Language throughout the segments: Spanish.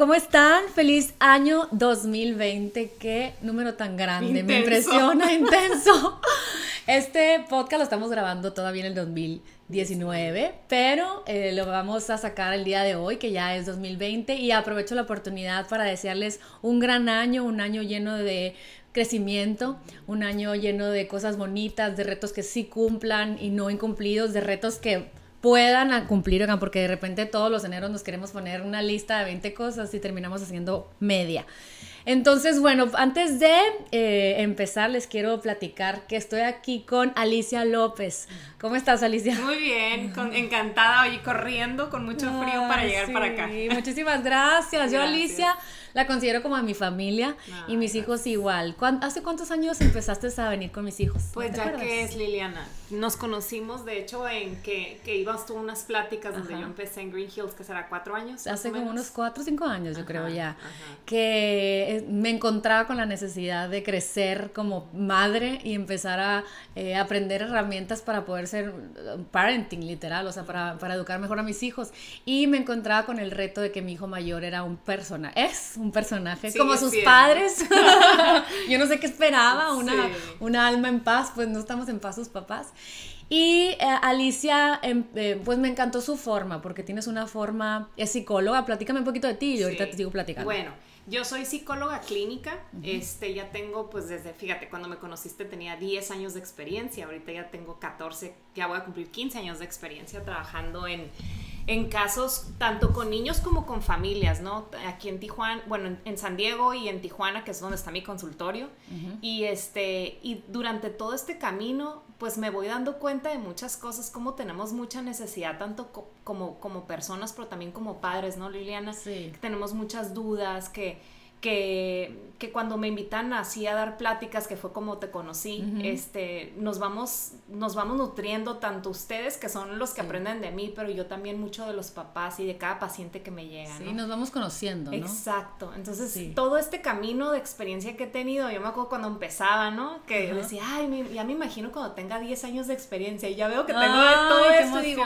¿cómo están? Feliz año 2020. Qué número tan grande. Me impresiona, intenso. Este podcast lo estamos grabando todavía en el 2019, pero eh, lo vamos a sacar el día de hoy, que ya es 2020, y aprovecho la oportunidad para desearles un gran año, un año lleno de crecimiento, un año lleno de cosas bonitas, de retos que sí cumplan y no incumplidos, de retos que puedan cumplir, porque de repente todos los eneros nos queremos poner una lista de 20 cosas y terminamos haciendo media. Entonces, bueno, antes de eh, empezar, les quiero platicar que estoy aquí con Alicia López. ¿Cómo estás, Alicia? Muy bien, encantada hoy corriendo con mucho frío para llegar para acá. Muchísimas gracias. Yo, Alicia, la considero como a mi familia y mis hijos igual. ¿Hace cuántos años empezaste a venir con mis hijos? Pues ya que es Liliana. Nos conocimos, de hecho, en que, que ibas tú a unas pláticas donde yo empecé en Green Hills, que será cuatro años. Hace como unos cuatro o cinco años, yo creo ya. Que eh, me encontraba con la necesidad de crecer como madre y empezar a eh, aprender herramientas para poder ser eh, parenting, literal, o sea, para, para educar mejor a mis hijos. Y me encontraba con el reto de que mi hijo mayor era un persona, es un personaje como sus padres. Yo no sé qué esperaba, una, una alma en paz, pues no estamos en paz sus papás. Y eh, Alicia, em, eh, pues me encantó su forma, porque tienes una forma, es psicóloga, platícame un poquito de ti y ahorita te sigo platicando. Bueno, yo soy psicóloga clínica, este, ya tengo, pues desde, fíjate, cuando me conociste tenía 10 años de experiencia, ahorita ya tengo 14, ya voy a cumplir 15 años de experiencia trabajando en en casos tanto con niños como con familias, ¿no? Aquí en Tijuana, bueno, en, San Diego y en Tijuana, que es donde está mi consultorio. Y este, y durante todo este camino, pues me voy dando cuenta de muchas cosas, como tenemos mucha necesidad, tanto como, como personas, pero también como padres, ¿no, Liliana? Sí. Que tenemos muchas dudas, que que, que, cuando me invitan así a dar pláticas, que fue como te conocí, este, nos vamos, nos vamos nutriendo tanto ustedes, que son los que aprenden de mí, pero yo también mucho de los papás y de cada paciente que me llega. Sí, nos vamos conociendo, ¿no? Exacto. Entonces, todo este camino de experiencia que he tenido, yo me acuerdo cuando empezaba, ¿no? Que decía, ay, ya me imagino cuando tenga 10 años de experiencia y ya veo que tengo todo esto digo,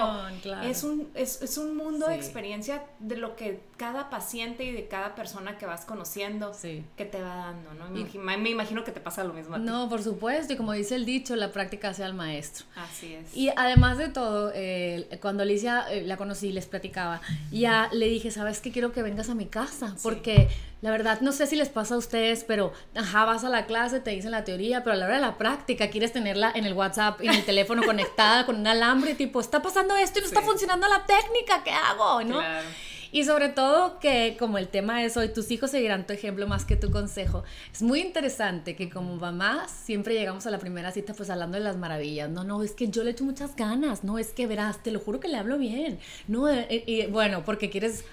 es, un, es, es un mundo de experiencia de lo que cada paciente y de cada persona que vas conociendo sí. que te va dando, ¿no? Me, me, imagino que te pasa lo mismo. A ti. No, por supuesto, y como dice el dicho, la práctica hace al maestro. Así es. Y además de todo, eh, cuando Alicia eh, la conocí, les platicaba, ya le dije, ¿sabes qué? Quiero que vengas a mi casa, porque la verdad no sé si les pasa a ustedes, pero ajá, vas a la clase, te dicen la teoría, pero a la hora de la práctica quieres tenerla en el WhatsApp y en el teléfono conectada con un alambre, tipo, está pasando esto y no está funcionando la técnica, ¿qué hago? ¿no? Claro. Y sobre todo que como el tema es hoy, tus hijos seguirán tu ejemplo más que tu consejo. Es muy interesante que como mamás siempre llegamos a la primera cita pues hablando de las maravillas. No, no, es que yo le echo muchas ganas. No, es que verás, te lo juro que le hablo bien. No, eh, eh, y, bueno, porque quieres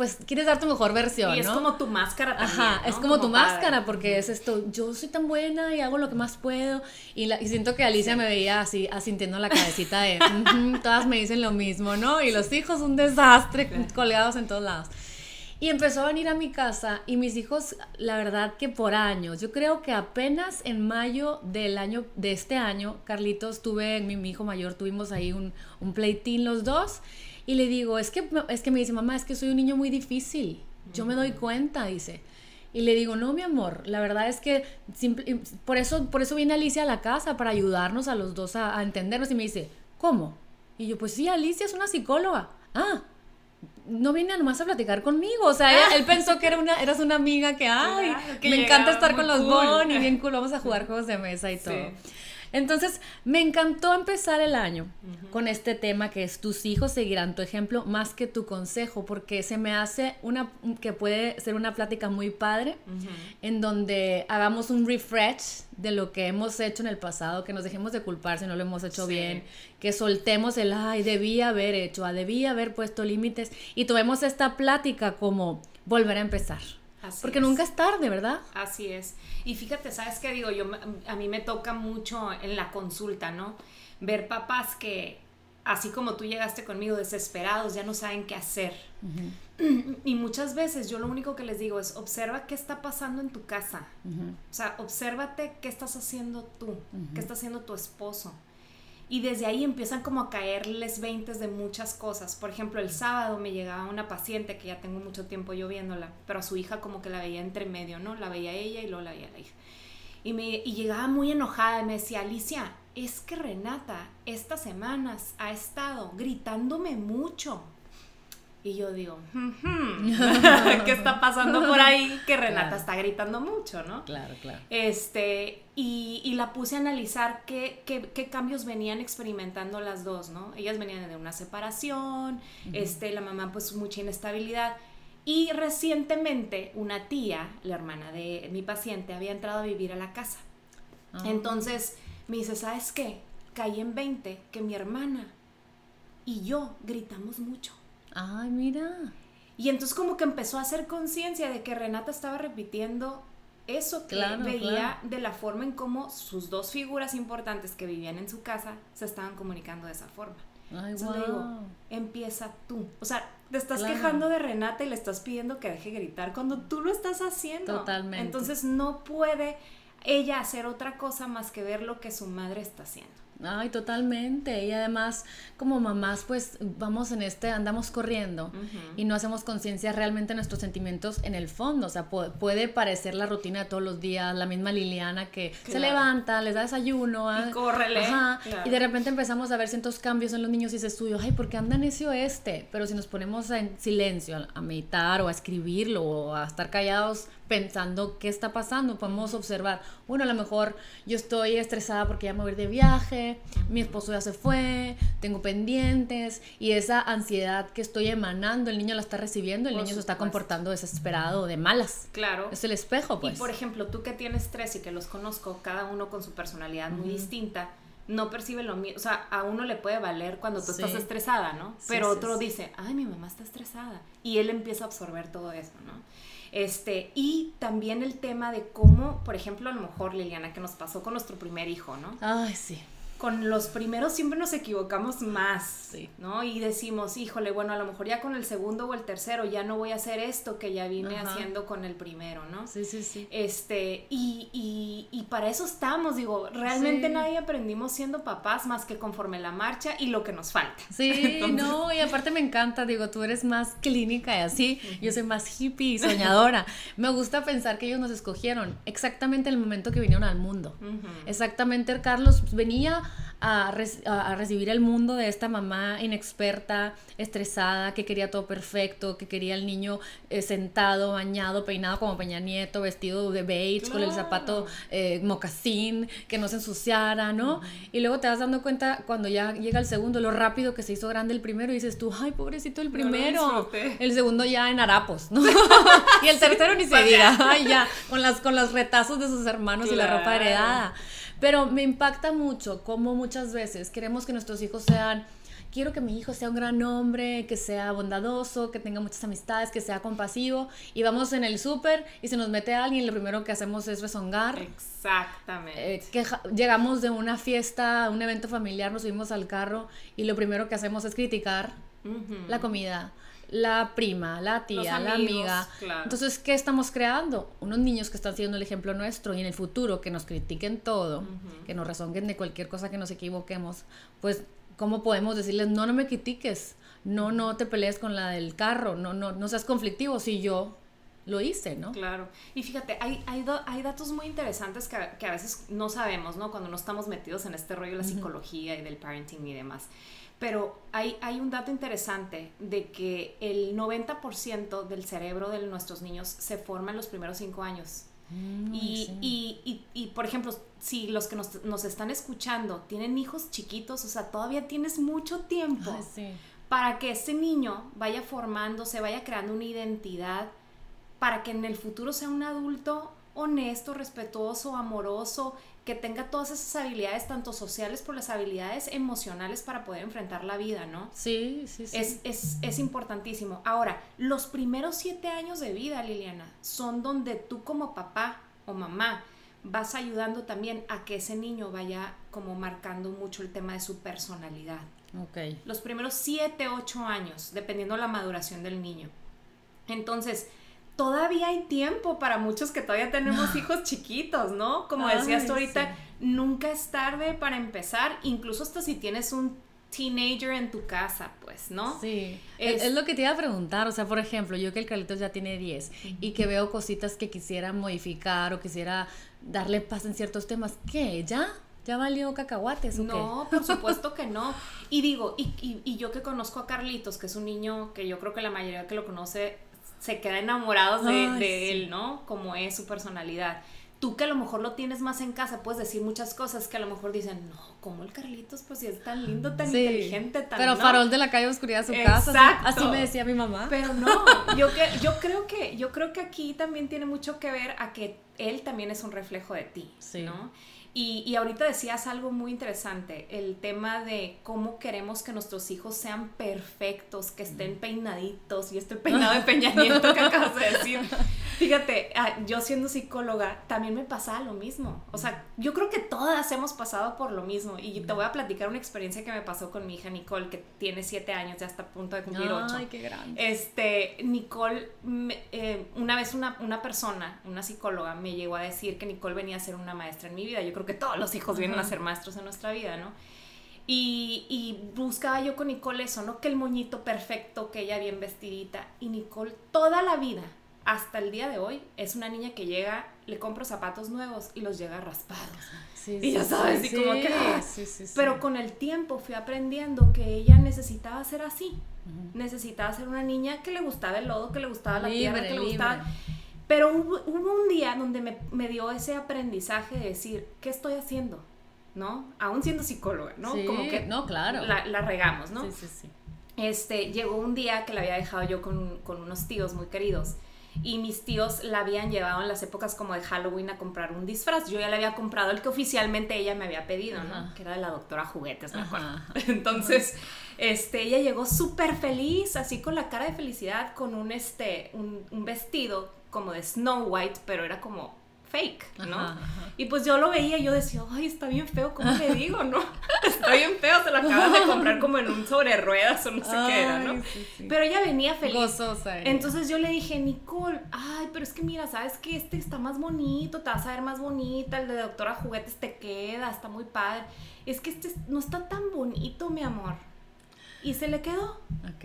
pues quieres dar tu mejor versión. Y es como tu máscara también. Ajá, es como, tu máscara, porque es esto, yo soy tan buena y hago lo que más puedo. Y, la, y siento que Alicia me veía así, asintiendo la cabecita de, todas me dicen lo mismo, ¿no? Y los hijos un desastre, colgados en todos lados. Y empezó a venir a mi casa y mis hijos, la verdad que por años, yo creo que apenas en mayo del año, de este año, Carlitos, tuve, mi, mi hijo mayor, tuvimos ahí un, un pleitín los dos y le digo, es que, es que me dice, mamá, es que soy un niño muy difícil. Yo me doy cuenta, dice. Y le digo, no, mi amor, la verdad es que por, eso, por eso viene Alicia a la casa, para ayudarnos a los dos a, entendernos. Y me dice, ¿cómo? Y yo, pues sí, Alicia es una psicóloga. Ah, no viene nomás a platicar conmigo. O sea, él, pensó que era una, eras una amiga que, ay, me encanta estar con los Bon y bien cool, vamos a jugar juegos de mesa y todo. Entonces, me encantó empezar el año con este tema que es tus hijos seguirán tu ejemplo más que tu consejo, porque se me hace una que puede ser una plática muy padre en donde hagamos un refresh de lo que hemos hecho en el pasado, que nos dejemos de culpar si no lo hemos hecho bien, que soltemos el ay, debí haber hecho, ah, debí haber puesto límites y tomemos esta plática como volver a empezar. Porque nunca es tarde, ¿verdad? Así es. Y fíjate, ¿sabes qué digo? Yo, a mí me toca mucho en la consulta, ¿no? Ver papás que, así como tú llegaste conmigo, desesperados, ya no saben qué hacer. Y muchas veces yo lo único que les digo es, observa qué está pasando en tu casa. O sea, obsérvate qué estás haciendo tú, qué está haciendo tu esposo. Y desde ahí empiezan como a caerles veintes de muchas cosas. Por ejemplo, el sábado me llegaba una paciente que ya tengo mucho tiempo yo viéndola, pero a su hija como que la veía entre medio, ¿no? La veía ella y luego la veía la hija. Y, me, y llegaba muy enojada y me decía, Alicia, es que Renata estas semanas ha estado gritándome mucho. Y yo digo, ¿qué está pasando por ahí? Que Renata está gritando mucho, ¿no? Claro, claro. Este, y, y la puse a analizar qué, qué, qué, cambios venían experimentando las dos, ¿no? Ellas venían de una separación, este, la mamá pues mucha inestabilidad. Y recientemente una tía, la hermana de mi paciente, había entrado a vivir a la casa. Ah. Entonces me dice, ¿sabes qué? Caí en 20 que mi hermana y yo gritamos mucho. Ay, mira. Y entonces como que empezó a hacer conciencia de que Renata estaba repitiendo eso que veía de la forma en cómo sus dos figuras importantes que vivían en su casa se estaban comunicando de esa forma. Ay, wow. le digo, empieza tú. O sea, te estás quejando de Renata y le estás pidiendo que deje gritar cuando tú lo estás haciendo. Totalmente. Entonces no puede ella hacer otra cosa más que ver lo que su madre está haciendo. Ay, totalmente. Y además, como mamás, pues vamos en este, andamos corriendo y no hacemos conciencia realmente de nuestros sentimientos en el fondo. O sea, puede, parecer la rutina de todos los días, la misma Liliana que se levanta, les da desayuno. Y ah, córrele. Y de repente empezamos a ver ciertos cambios en los niños y dices tú, ay, ¿por qué anda necio este? Pero si nos ponemos en silencio a meditar o a escribirlo o a estar callados pensando qué está pasando, podemos observar, bueno, a lo mejor yo estoy estresada porque ya me voy de viaje, mi esposo ya se fue, tengo pendientes y esa ansiedad que estoy emanando, el niño la está recibiendo, el niño se está comportando desesperado, de malas. Claro. Es el espejo, pues. Y por ejemplo, tú que tienes tres y que los conozco, cada uno con su personalidad muy distinta, no percibe lo mismo, o sea, a uno le puede valer cuando tú estás estresada, ¿no? Pero otro dice, ay, mi mamá está estresada. Y él empieza a absorber todo eso, ¿no? Este, y también el tema de cómo, por ejemplo, a lo mejor Liliana, que nos pasó con nuestro primer hijo, ¿no? Ay, sí con los primeros siempre nos equivocamos más, ¿no? Y decimos, híjole, bueno, a lo mejor ya con el segundo o el tercero ya no voy a hacer esto que ya vine haciendo con el primero, ¿no? Sí, sí, sí. Este, y, y, para eso estamos, digo, realmente nadie aprendimos siendo papás más que conforme la marcha y lo que nos falta. Sí, no, y aparte me encanta, digo, tú eres más clínica y así, yo soy más hippie y soñadora. me gusta pensar que ellos nos escogieron exactamente en el momento que vinieron al mundo. Exactamente, Carlos venía a, recibir el mundo de esta mamá inexperta, estresada, que quería todo perfecto, que quería el niño eh, sentado, bañado, peinado como Peña Nieto, vestido de beige, con el zapato eh, mocasín, que no se ensuciara, ¿no? Y luego te vas dando cuenta cuando ya llega el segundo, lo rápido que se hizo grande el primero y dices tú, ay, pobrecito el primero. el segundo ya en harapos, ¿no? y el tercero ni se diga, ay, ya, con, las, con los retazos de sus hermanos y la ropa heredada. Pero me impacta mucho cómo muchas veces queremos que nuestros hijos sean quiero que mi hijo sea un gran hombre, que sea bondadoso, que tenga muchas amistades, que sea compasivo. Y vamos en el súper y se nos mete alguien, lo primero que hacemos es rezongar. Exactamente. Eh, que llegamos de una fiesta, un evento familiar, nos subimos al carro y lo primero que hacemos es criticar la comida, la prima, la tía, la amiga. Entonces, ¿qué estamos creando? Unos niños que están siendo el ejemplo nuestro y en el futuro que nos critiquen todo, que nos rezonguen de cualquier cosa que nos equivoquemos, pues, ¿cómo podemos decirles, no, no me critiques, no, no te pelees con la del carro, no, no, no seas conflictivo si yo lo hice, ¿no? Claro. Y fíjate, hay, hay, hay datos muy interesantes que, que, a veces no sabemos, ¿no? Cuando no estamos metidos en este rollo de la psicología y del parenting y demás. Pero hay, hay un dato interesante de que el 90% del cerebro de nuestros niños se forma en los primeros cinco años. Mm, y, y, y, por ejemplo, si los que nos, nos, están escuchando tienen hijos chiquitos, o sea, todavía tienes mucho tiempo para que ese niño vaya formándose, vaya creando una identidad, para que en el futuro sea un adulto honesto, respetuoso, amoroso, que tenga todas esas habilidades, tanto sociales por las habilidades emocionales para poder enfrentar la vida, ¿no? Sí, sí, sí. Es, es, es importantísimo. Ahora, los primeros siete años de vida, Liliana, son donde tú como papá o mamá vas ayudando también a que ese niño vaya como marcando mucho el tema de su personalidad. Ok. Los primeros siete, ocho años, dependiendo de la maduración del niño. Entonces, todavía hay tiempo para muchos que todavía tenemos hijos chiquitos, ¿no? Como decías tú ahorita, nunca es tarde para empezar, incluso hasta si tienes un teenager en tu casa, pues, ¿no? Sí. Es, lo que te iba a preguntar, o sea, por ejemplo, yo que el Carlitos ya tiene 10 y que veo cositas que quisiera modificar o quisiera darle paz en ciertos temas, ¿qué? ¿Ya? ¿Ya valió cacahuates o No, por supuesto que no. Y digo, y, y, yo que conozco a Carlitos, que es un niño que yo creo que la mayoría que lo conoce se queda enamorado de, él, ¿no? Como es su personalidad. Tú que a lo mejor lo tienes más en casa, puedes decir muchas cosas que a lo mejor dicen, no, como el Carlitos, pues si es tan lindo, tan inteligente, tan... Pero farol de la calle oscuridad su casa, así, me decía mi mamá. Pero no, yo, que, yo, creo que, yo creo que aquí también tiene mucho que ver a que él también es un reflejo de ti, ¿no? Y, y, ahorita decías algo muy interesante, el tema de cómo queremos que nuestros hijos sean perfectos, que estén peinaditos, y este peinado de Peña Nieto que acabas de decir. Fíjate, ah, yo siendo psicóloga también me pasaba lo mismo. O sea, yo creo que todas hemos pasado por lo mismo. Y te voy a platicar una experiencia que me pasó con mi hija Nicole, que tiene siete años, ya está a punto de cumplir ocho. Ay, qué grande. Este, Nicole, eh, una vez una, una persona, una psicóloga, me llegó a decir que Nicole venía a ser una maestra en mi vida. Yo que todos los hijos vienen a ser maestros en nuestra vida, ¿no? Y, y, buscaba yo con Nicole eso, ¿no? Que el moñito perfecto, que ella bien vestidita. Y Nicole toda la vida, hasta el día de hoy, es una niña que llega, le compro zapatos nuevos y los llega raspados. y ya sabes, y como que... Ah". Pero con el tiempo fui aprendiendo que ella necesitaba ser así. Necesitaba ser una niña que le gustaba el lodo, que le gustaba la tierra, que le gustaba... Pero hubo, un día donde me, dio ese aprendizaje de decir, ¿qué estoy haciendo? ¿No? Aún siendo psicóloga, ¿no? Como que no, claro. La, regamos, ¿no? Sí, sí, sí. Este, llegó un día que la había dejado yo con, unos tíos muy queridos y mis tíos la habían llevado en las épocas como de Halloween a comprar un disfraz. Yo ya le había comprado el que oficialmente ella me había pedido, ¿no? Que era de la doctora Juguetes, me acuerdo. Entonces, este, ella llegó súper feliz, así con la cara de felicidad, con un, este, un, un vestido como de Snow White, pero era como fake, ¿no? Y pues yo lo veía y yo decía, ay, está bien feo, ¿cómo le digo, no? está bien feo, se lo acabas de comprar como en un sobre ruedas o no sé qué era, ¿no? Pero ella venía feliz. Gozosa. Entonces yo le dije, Nicole, ay, pero es que mira, ¿sabes que Este está más bonito, te vas a ver más bonita, el de Doctora Juguetes te queda, está muy padre. Es que este no está tan bonito, mi amor. Y se le quedó.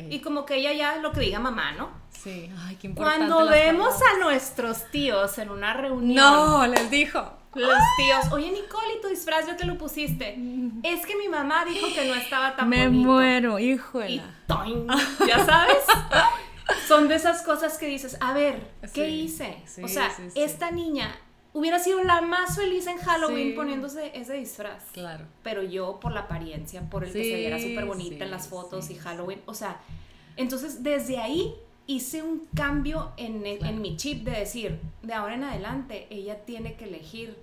Y como que ella ya lo que diga mamá, ¿no? Sí, ay, qué importante. Cuando vemos a nuestros tíos en una reunión. No, les dijo. Los tíos, oye Nicole, ¿y tu disfraz ya te lo pusiste? Es que mi mamá dijo que no estaba tan Me bonito. Me muero, híjole. Y ¿Ya sabes? Son de esas cosas que dices, a ver, ¿qué hice? o sea, esta niña hubiera sido la más feliz en Halloween poniéndose ese disfraz. Claro. Pero yo por la apariencia, por el que se viera súper bonita en las fotos y Halloween, o sea, entonces desde ahí hice un cambio en, en, mi chip de decir, de ahora en adelante, ella tiene que elegir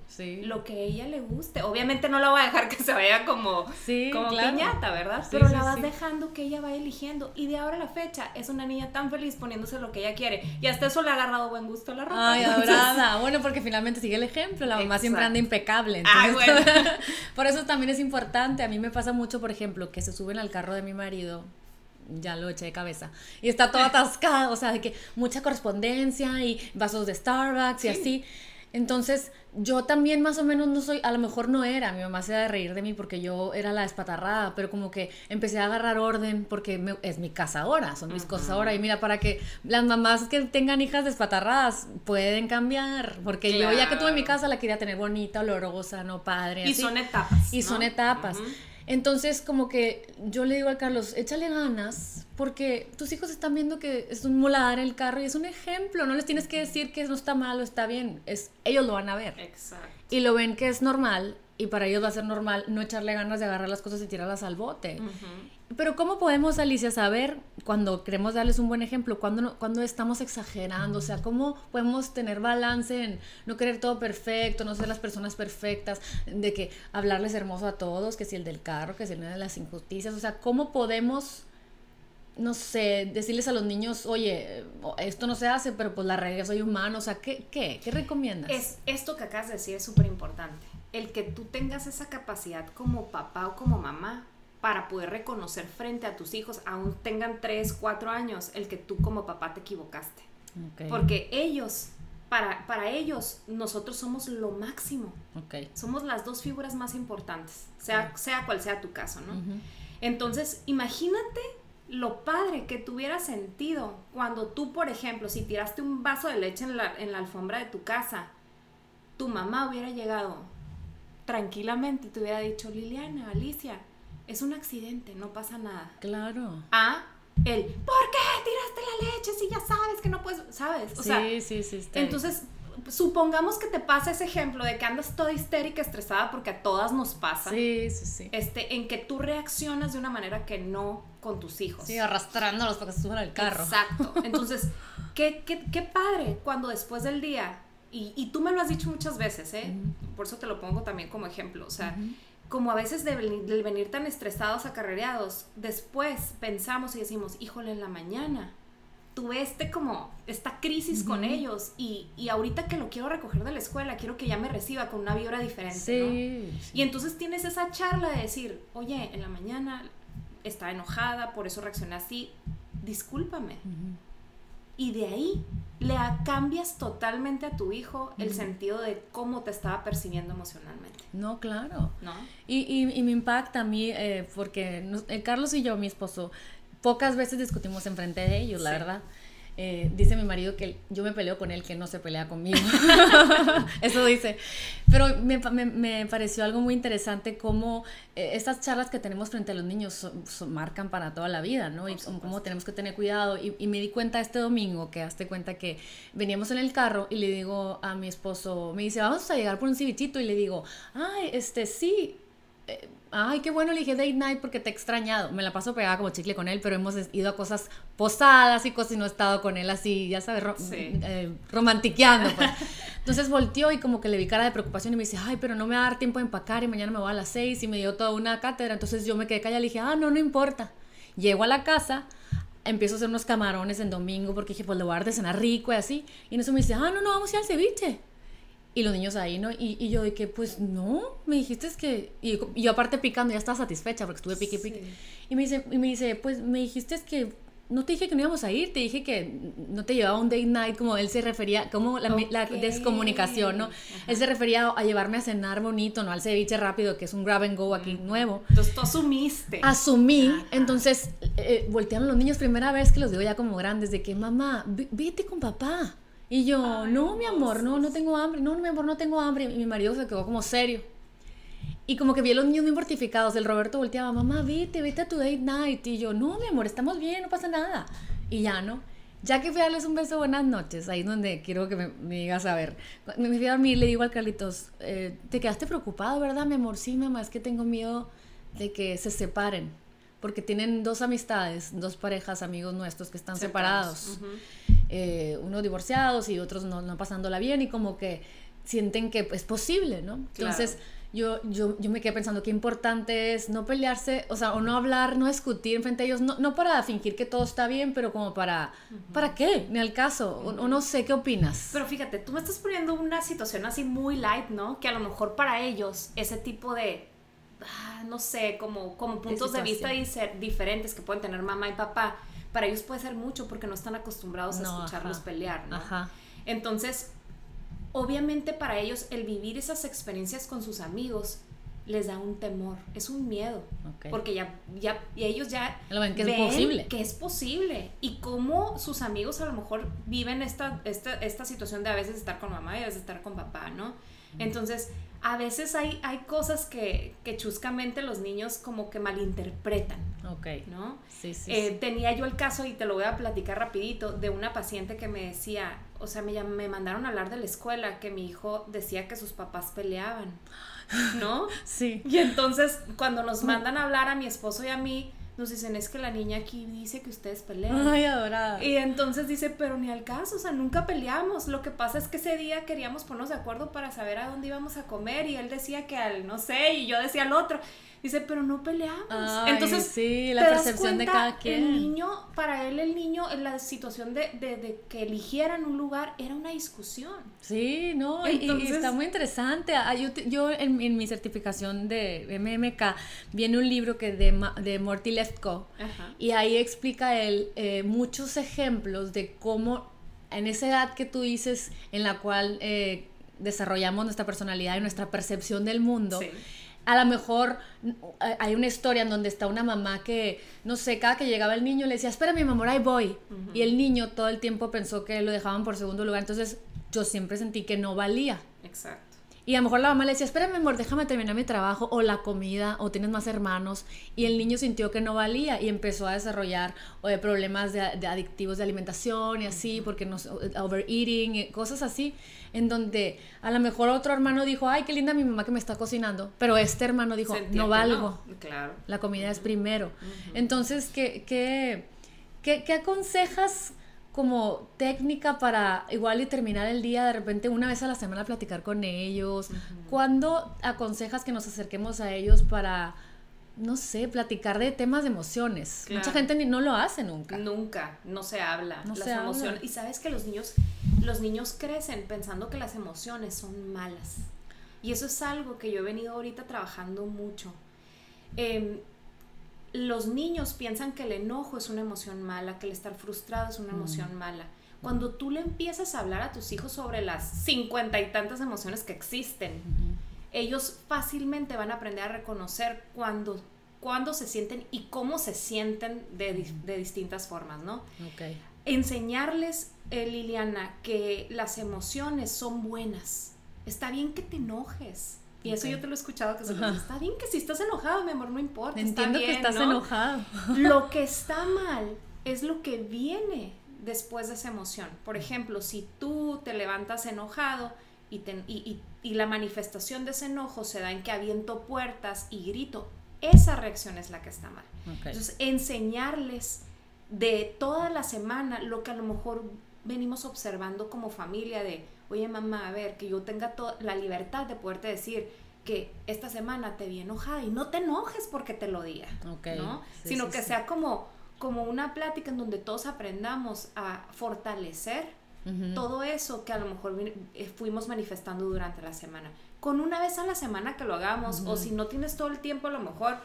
lo que a ella le guste. Obviamente no la voy a dejar que se vaya como, como piñata, ¿verdad? Pero la vas dejando que ella vaya eligiendo. Y de ahora a la fecha es una niña tan feliz poniéndose lo que ella quiere. Y hasta eso le ha agarrado buen gusto a la ropa. Ay, adorada. Bueno, porque finalmente sigue el ejemplo. La mamá siempre anda impecable. Ay, bueno. por eso también es importante. A mí me pasa mucho, por ejemplo, que se suben al carro de mi marido ya lo eché de cabeza. Y está todo atascado, o sea, de que mucha correspondencia y vasos de Starbucks y así. Entonces, yo también más o menos no soy, a lo mejor no era, mi mamá se da de reír de mí porque yo era la espatarrada, pero como que empecé a agarrar orden porque es mi casa ahora, son mis cosas ahora. Y mira, para que las mamás que tengan hijas despatarradas pueden cambiar, porque yo ya que tuve mi casa la quería tener bonita, olorosa, no padre. Y son etapas. Y son etapas. Entonces, como que yo le digo a Carlos, échale ganas, porque tus hijos están viendo que es un muladar el carro y es un ejemplo, no les tienes que decir que no está mal o está bien, es, ellos lo van a ver. Exacto. Y lo ven que es normal y para ellos va a ser normal no echarle ganas de agarrar las cosas y tirarlas al bote. Pero ¿cómo podemos, Alicia, saber cuando queremos darles un buen ejemplo, cuando, cuando estamos exagerando? O sea, ¿cómo podemos tener balance en no querer todo perfecto, no ser las personas perfectas, de que hablarles hermoso a todos, que si el del carro, que si el de las injusticias? O sea, ¿cómo podemos no sé, decirles a los niños, oye, esto no se hace, pero pues la regla soy humano, o sea, ¿qué, qué, qué recomiendas? Es, esto que acabas de decir es súper importante el que tú tengas esa capacidad como papá o como mamá para poder reconocer frente a tus hijos, aún tengan 3, 4 años, el que tú como papá te equivocaste. Porque ellos, para, para ellos, nosotros somos lo máximo. Somos las dos figuras más importantes, sea, sea cual sea tu caso, ¿no? Entonces, imagínate lo padre que tuviera sentido cuando tú, por ejemplo, si tiraste un vaso de leche en la, en la alfombra de tu casa, tu mamá hubiera llegado tranquilamente y te hubiera dicho, Liliana, Alicia, es un accidente, no pasa nada. Claro. A el, ¿por qué tiraste la leche si ya sabes que no puedes, sabes? O sí, sí, sí. Entonces, supongamos que te pasa ese ejemplo de que andas toda histérica, estresada, porque a todas nos pasa. Sí, sí, sí. Este, en que tú reaccionas de una manera que no con tus hijos. Sí, arrastrándolos para que se suban al carro. Exacto. Entonces, qué, qué, qué padre cuando después del día, y, y, tú me lo has dicho muchas veces, ¿eh? Por eso te lo pongo también como ejemplo. O sea, como a veces de, venir tan estresados, acarreados, después pensamos y decimos, híjole, en la mañana tuve este como, esta crisis con ellos y, y, ahorita que lo quiero recoger de la escuela, quiero que ya me reciba con una vibra diferente. Sí, Y entonces tienes esa charla de decir, oye, en la mañana estaba enojada, por eso reaccioné así, discúlpame. Y de ahí le cambias totalmente a tu hijo el sentido de cómo te estaba percibiendo emocionalmente. No, claro. ¿No? Y, y, me impacta a mí, eh, porque eh, Carlos y yo, mi esposo, pocas veces discutimos enfrente de ellos, la verdad. Eh, dice mi marido que yo me peleo con él, que no se pelea conmigo. Eso dice. Pero me, me, pareció algo muy interesante cómo eh, estas charlas que tenemos frente a los niños marcan para toda la vida, ¿no? y cómo tenemos que tener cuidado. Y, y, me di cuenta este domingo, que hazte cuenta que veníamos en el carro y le digo a mi esposo, me dice, vamos a llegar por un cibichito. Y le digo, ay, este sí. Eh, ay, qué bueno, le dije date night porque te he extrañado. Me la paso pegada como chicle con él, pero hemos ido a cosas posadas y cosas y no he estado con él así, ya sabes, eh, romantiqueando. Pues. Entonces volteó y como que le vi cara de preocupación y me dice, ay, pero no me va a dar tiempo de empacar y mañana me voy a las seis y me dio toda una cátedra. Entonces yo me quedé callada y le dije, ah, no, no importa. Llego a la casa, empiezo a hacer unos camarones en domingo porque dije, pues le voy a dar de cenar rico y así. Y en eso me dice, ah, no, no, vamos a ir al ceviche. Y los niños ahí, ¿no? Y, y yo de que, pues no, me dijiste es que... Y, yo aparte picando, ya estaba satisfecha porque estuve pique, pique. Y me dice, y me dice, pues me dijiste es que... No te dije que no íbamos a ir, te dije que no te llevaba un date night, como él se refería, como la, la descomunicación, ¿no? Él se refería a llevarme a cenar bonito, no al ceviche rápido, que es un grab and go aquí nuevo. Entonces tú asumiste. Asumí, entonces eh, voltearon los niños primera vez que los digo ya como grandes, de que mamá, vete con papá y yo, no, mi amor, no, no tengo hambre, no, mi amor, no tengo hambre. Y mi marido se quedó como serio. Y como que vi a los niños muy mortificados. El Roberto volteaba, mamá, vete, vete a tu date night. Y yo, no, mi amor, estamos bien, no pasa nada. Y ya, ¿no? Ya que fui a darles un beso, buenas noches, ahí es donde quiero que me, digas, a ver, me fui a dormir le digo al Carlitos, eh, ¿te quedaste preocupado, verdad, mi amor? Sí, mamá, es que tengo miedo de que se separen porque tienen dos amistades, dos parejas, amigos nuestros que están separados, eh, unos divorciados y otros no, no, pasándola bien y como que sienten que es posible, ¿no? Entonces yo, yo, yo me quedé pensando qué importante es no pelearse, o sea, o no hablar, no discutir frente a ellos, no, no para fingir que todo está bien, pero como para, ¿para qué? Ni al caso, o, o, no sé, ¿qué opinas? Pero fíjate, tú me estás poniendo una situación así muy light, ¿no? Que a lo mejor para ellos ese tipo de Ah, no sé, como, como puntos de, vista diferentes que pueden tener mamá y papá, para ellos puede ser mucho porque no están acostumbrados a escucharlos pelear, ¿no? Entonces, obviamente para ellos el vivir esas experiencias con sus amigos les da un temor, es un miedo, porque ya, ya y ellos ya ven que es posible. Que es posible y cómo sus amigos a lo mejor viven esta, esta, esta situación de a veces estar con mamá y a veces estar con papá, ¿no? Entonces, a veces hay, hay cosas que, que chuscamente los niños como que malinterpretan. Ok. ¿No? Sí, sí, eh, Tenía yo el caso, y te lo voy a platicar rapidito, de una paciente que me decía, o sea, me, me mandaron a hablar de la escuela, que mi hijo decía que sus papás peleaban, ¿no? sí. Y entonces, cuando nos mandan a hablar a mi esposo y a mí, nos dicen, es que la niña aquí dice que ustedes pelean. Ay, adorada. Y entonces dice, pero ni al caso, o sea, nunca peleamos. Lo que pasa es que ese día queríamos ponernos de acuerdo para saber a dónde íbamos a comer y él decía que al, no sé, y yo decía al otro. Dice, pero no peleamos. Entonces, sí, la percepción de cada quien. El niño, para él, el niño, en la situación de, de, que eligieran un lugar, era una discusión. Sí, no, y, está muy interesante. Ah, yo, yo en, mi certificación de MMK viene un libro que de, de Morty Leftko y ahí explica él eh, muchos ejemplos de cómo en esa edad que tú dices, en la cual eh, desarrollamos nuestra personalidad y nuestra percepción del mundo, a lo mejor hay una historia en donde está una mamá que, no sé, cada que llegaba el niño le decía, espera mi amor, ahí voy. Y el niño todo el tiempo pensó que lo dejaban por segundo lugar. Entonces yo siempre sentí que no valía. Exacto. Y a lo mejor la mamá le decía, espérame, amor, déjame terminar mi trabajo, o la comida, o tienes más hermanos. Y el niño sintió que no valía y empezó a desarrollar eh, problemas de, adictivos de alimentación y así, porque no, overeating, cosas así, en donde a lo mejor otro hermano dijo, ay, qué linda mi mamá que me está cocinando, pero este hermano dijo, no valgo. Claro. La comida es primero. Entonces, ¿qué, qué, qué, qué aconsejas? Como técnica para igual y terminar el día de repente una vez a la semana platicar con ellos? ¿Cuándo aconsejas que nos acerquemos a ellos para, no sé, platicar de temas de emociones? Mucha gente ni, no lo hace nunca. Nunca, no se habla. las emociones. Y sabes que los niños, los niños crecen pensando que las emociones son malas. Y eso es algo que yo he venido ahorita trabajando mucho. Eh, los niños piensan que el enojo es una emoción mala, que el estar frustrado es una emoción mala. Cuando tú le empiezas a hablar a tus hijos sobre las cincuenta y tantas emociones que existen, ellos fácilmente van a aprender a reconocer cuando, cuando se sienten y cómo se sienten de, distintas formas, ¿no? Enseñarles, eh, Liliana, que las emociones son buenas. Está bien que te enojes y eso yo te lo he escuchado que se está bien que si estás enojado, mi amor, no importa. Entiendo que estás enojado. Lo que está mal es lo que viene después de esa emoción. Por ejemplo, si tú te levantas enojado y, y, y, la manifestación de ese enojo se da en que aviento puertas y grito, esa reacción es la que está mal. Entonces, enseñarles de toda la semana lo que a lo mejor venimos observando como familia de oye mamá, a ver, que yo tenga la libertad de poderte decir que esta semana te vi enojada y no te enojes porque te lo diga, ¿no? Sino que sea como, como una plática en donde todos aprendamos a fortalecer todo eso que a lo mejor eh, fuimos manifestando durante la semana. Con una vez a la semana que lo hagamos, o si no tienes todo el tiempo, a lo mejor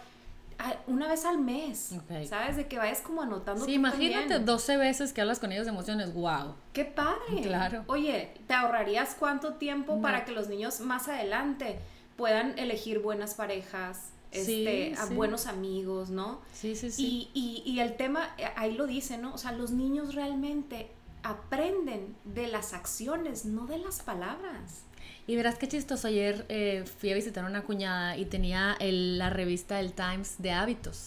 una vez al mes, ¿sabes? De que vayas como anotando. Sí, imagínate 12 veces que hablas con ellos de emociones, wow. Qué padre. Claro. Oye, ¿te ahorrarías cuánto tiempo para que los niños más adelante puedan elegir buenas parejas? Este, a buenos amigos, ¿no? Sí, sí, sí. Y, y, y el tema, eh, ahí lo dice, ¿no? O sea, los niños realmente aprenden de las acciones, no de las palabras. Y verás qué chistoso. Ayer eh, fui a visitar a una cuñada y tenía la revista del Times de hábitos.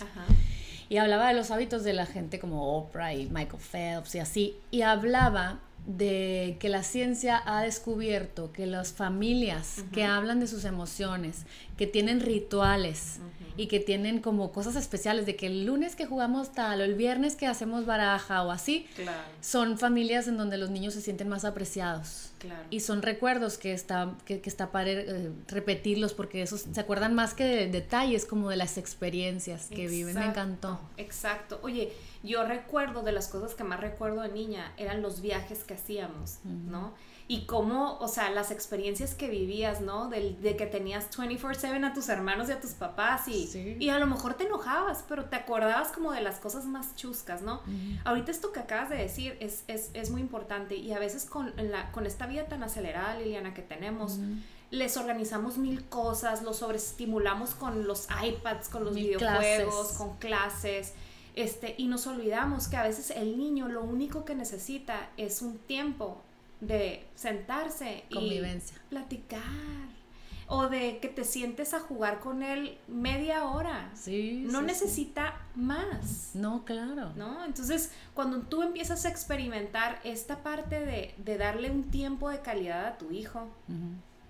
Y hablaba de los hábitos de la gente como Oprah y Michael Phelps y así. Y hablaba de que la ciencia ha descubierto que las familias que hablan de sus emociones, que tienen rituales y que tienen como cosas especiales de que el lunes que jugamos tal o el viernes que hacemos baraja o así, son familias en donde los niños se sienten más apreciados. Y son recuerdos que está, que, está para eh, repetirlos porque esos se acuerdan más que de detalles como de las experiencias que viven. Me encantó. Exacto. Oye, yo recuerdo de las cosas que más recuerdo de niña eran los viajes que hacíamos, ¿no? Y cómo, o sea, las experiencias que vivías, ¿no? De, de que tenías 24/7 a tus hermanos y a tus papás y, y a lo mejor te enojabas, pero te acordabas como de las cosas más chuscas, ¿no? Ahorita esto que acabas de decir es, es, es, muy importante y a veces con, la, con esta vida tan acelerada, Liliana, que tenemos, les organizamos mil cosas, los sobreestimulamos con los iPads, con los videojuegos, con clases este, y nos olvidamos que a veces el niño lo único que necesita es un tiempo de sentarse y platicar. O de que te sientes a jugar con él media hora. Sí. No necesita más. No, claro. ¿No? Entonces, cuando tú empiezas a experimentar esta parte de, darle un tiempo de calidad a tu hijo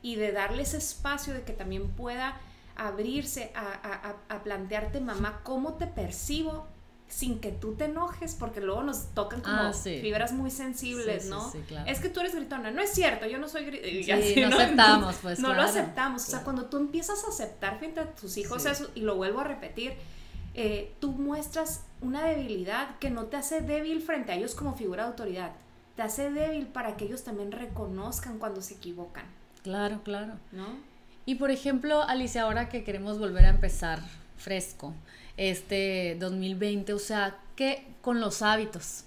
y de darle ese espacio de que también pueda abrirse a, a plantearte, mamá, ¿cómo te percibo? Sin que tú te enojes, porque luego nos tocan como ah, fibras muy sensibles, ¿no? Es que tú eres gritona. No es cierto, yo no soy gritona. no, aceptamos, pues. No lo aceptamos. O sea, cuando tú empiezas a aceptar frente a tus hijos eso, y lo vuelvo a repetir, eh, tú muestras una debilidad que no te hace débil frente a ellos como figura de autoridad. Te hace débil para que ellos también reconozcan cuando se equivocan. Claro, claro. ¿No? Y por ejemplo, Alicia, ahora que queremos volver a empezar fresco, este 2020, o sea, que con los hábitos,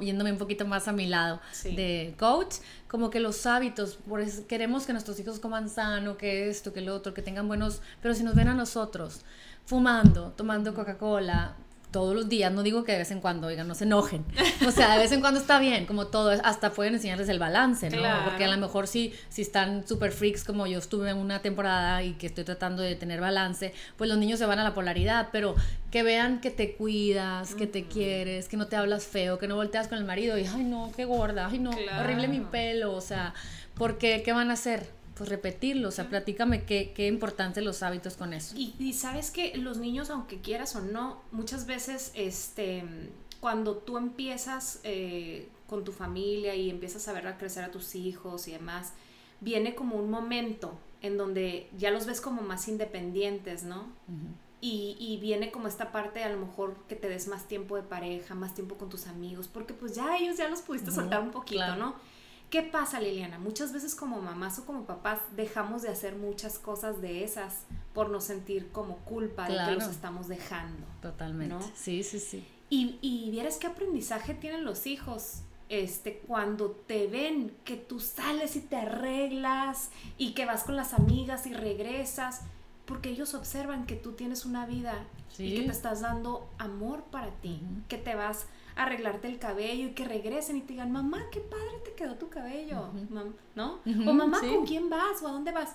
viéndome un poquito más a mi lado de coach, como que los hábitos, por eso queremos que nuestros hijos coman sano, que esto, que lo otro, que tengan buenos, pero si nos ven a nosotros fumando, tomando Coca-Cola, todos los días, no digo que de vez en cuando, oigan, no se enojen. O sea, de vez en cuando está bien, como todo, hasta pueden enseñarles el balance, ¿no? Porque a lo mejor si, si están super freaks como yo estuve en una temporada y que estoy tratando de tener balance, pues los niños se van a la polaridad, pero que vean que te cuidas, que te quieres, que no te hablas feo, que no volteas con el marido y, ay, no, qué gorda, ay, no, horrible mi pelo, o sea, porque, ¿qué van a hacer? Pues repetirlo, o sea, platícame qué, qué importante los hábitos con eso. Y, sabes que los niños, aunque quieras o no, muchas veces, este, cuando tú empiezas eh, con tu familia y empiezas a ver a crecer a tus hijos y demás, viene como un momento en donde ya los ves como más independientes, ¿no? y, y, viene como esta parte a lo mejor que te des más tiempo de pareja, más tiempo con tus amigos, porque pues ya ellos ya los pudiste soltar un poquito, ¿no? ¿Qué pasa, Liliana? Muchas veces como mamás o como papás dejamos de hacer muchas cosas de esas por no sentir como culpa de que los estamos dejando. Totalmente. Sí, sí, sí. Y, y vieras qué aprendizaje tienen los hijos este, cuando te ven que tú sales y te arreglas y que vas con las amigas y regresas, porque ellos observan que tú tienes una vida y que te estás dando amor para ti, que te vas arreglarte el cabello y que regresen y te digan, mamá, qué padre te quedó tu cabello, ¿no? o mamá, ¿con quién vas? ¿O a dónde vas?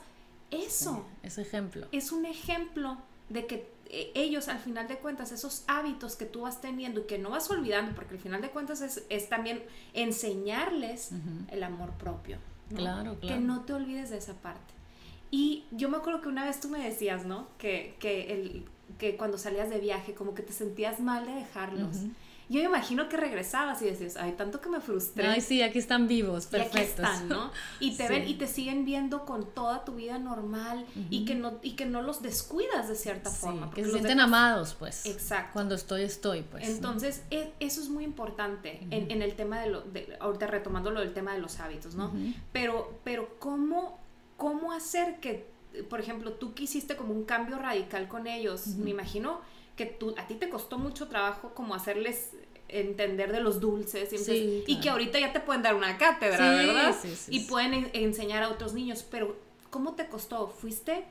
Eso. es ejemplo. Es un ejemplo de que eh, ellos al final de cuentas esos hábitos que tú vas teniendo y que no vas olvidando porque al final de cuentas es, también enseñarles el amor propio claro claro que no te olvides de esa parte y yo me acuerdo que una vez tú me decías no que, que, el, que cuando salías de viaje como que te sentías mal de dejarlos yo me imagino que regresabas y decías, ay, tanto que me frustré. Ay, sí, aquí están vivos, perfectos. Y aquí están, ¿no? Y te ven y te siguen viendo con toda tu vida normal y, que no, y que no los descuidas de cierta forma. Que se sienten amados, pues. Exacto. Cuando estoy, estoy, pues. Entonces, e, eso es muy importante en, el tema de lo, de, ahorita retomando lo del tema de los hábitos, ¿no? Pero, pero ¿cómo, cómo hacer que, por ejemplo, tú quisiste como un cambio radical con ellos, me imagino que tú, a ti te costó mucho trabajo como hacerles entender de los dulces y, que ahorita ya te pueden dar una cátedra, ¿verdad? y pueden enseñar a otros niños, pero ¿cómo te costó? ¿Fuiste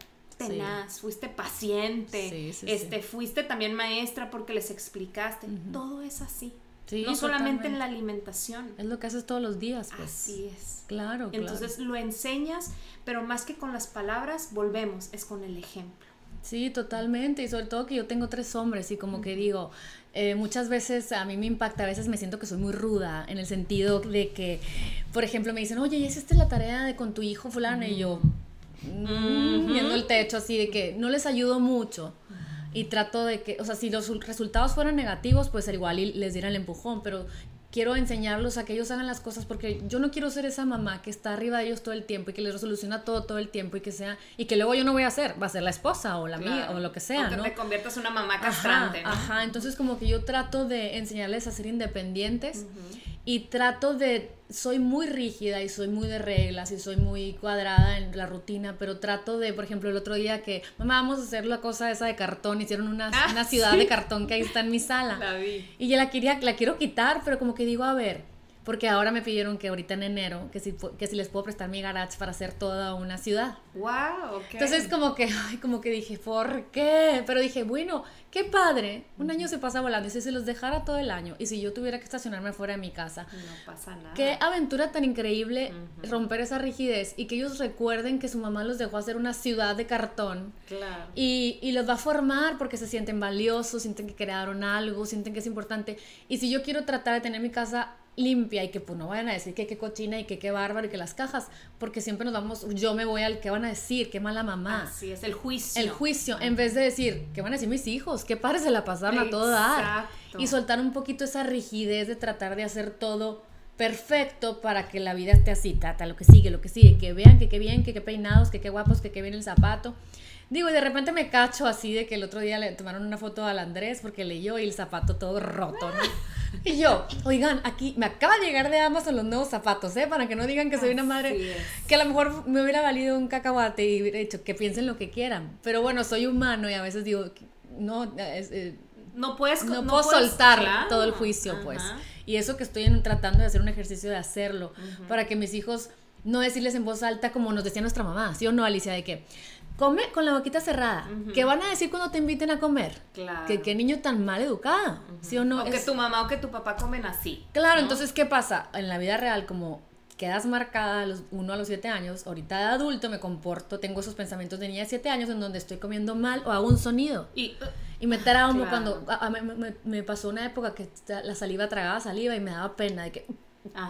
tenaz, fuiste paciente, este, fuiste también maestra porque les explicaste, todo es así. no solamente en la alimentación. Es lo que haces todos los días. Pues. Así es. Claro. Entonces lo enseñas, pero más que con las palabras, volvemos, es con el ejemplo. Sí, totalmente. Y sobre todo que yo tengo tres hombres y como que digo, eh, muchas veces a mí me impacta, a veces me siento que soy muy ruda en el sentido de que, por ejemplo, me dicen, oye, ¿y hiciste la tarea de con tu hijo fulano? Y yo, mm, viendo el techo así, de que no les ayudo mucho. Y trato de que, o sea, si los resultados fueran negativos, pues al igual les diera el empujón, pero quiero enseñarlos a que ellos hagan las cosas porque yo no quiero ser esa mamá que está arriba de ellos todo el tiempo y que les resoluciona todo todo el tiempo y que sea y que luego yo no voy a hacer, va a ser la esposa o la mía o lo que sea, o que ¿no? te conviertas en una mamá castrante. Ajá, entonces como que yo trato de enseñarles a ser independientes y trato de soy muy rígida y soy muy de reglas y soy muy cuadrada en la rutina, pero trato de, por ejemplo, el otro día que, mamá, vamos a hacer la cosa esa de cartón, hicieron una, ah, una ciudad de cartón que ahí está en mi sala. La vi. Y yo la quería, la quiero quitar, pero como que digo, a ver, porque ahora me pidieron que ahorita en enero, que si, que si les puedo prestar mi garage para hacer toda una ciudad. ¡Wow! Okay. Entonces como que, ay, como que dije, ¿por qué? Pero dije, bueno, qué padre, un año se pasa volando y si se los dejara todo el año y si yo tuviera que estacionarme fuera de mi casa. No pasa nada. Qué aventura tan increíble romper esa rigidez y que ellos recuerden que su mamá los dejó hacer una ciudad de cartón. Claro. Y, y los va a formar porque se sienten valiosos, sienten que crearon algo, sienten que es importante. Y si yo quiero tratar de tener mi casa limpia y que pues no vayan a decir que qué cochina y que qué bárbaro y que las cajas, porque siempre nos vamos, yo me voy al que van a decir, qué mala mamá. Así es, el juicio. El juicio, en vez de decir, ¿qué van a decir mis hijos? ¿Qué padre se la pasaron a todo dar? Y soltar un poquito esa rigidez de tratar de hacer todo perfecto para que la vida esté así, tata, lo que sigue, lo que sigue, que vean que qué bien, que qué peinados, que qué guapos, que qué bien el zapato. Digo, y de repente me cacho así de que el otro día le tomaron una foto al Andrés porque leyó y el zapato todo roto, ¿no? Y yo, oigan, aquí me acaba de llegar de Amazon los nuevos zapatos, ¿eh? Para que no digan que soy una madre que a lo mejor me hubiera valido un cacahuate y hubiera dicho que piensen lo que quieran. Pero bueno, soy humano y a veces digo, no, eh, no puedes no, puedo soltar todo el juicio, pues. Y eso que estoy tratando de hacer un ejercicio de hacerlo, para que mis hijos no decirles en voz alta como nos decía nuestra mamá, ¿sí o no, Alicia? De que come con la boquita cerrada. ¿Qué van a decir cuando te inviten a comer? Claro. Que qué niño tan mal educado, ¿sí o no? O que tu mamá o que tu papá comen así. Claro, entonces, ¿qué pasa? En la vida real, como quedas marcada a los uno a los siete años, ahorita de adulto me comporto, tengo esos pensamientos de niña de siete años en donde estoy comiendo mal o hago un sonido. Y, y me trauma cuando me, me, pasó una época que la saliva tragaba saliva y me daba pena de que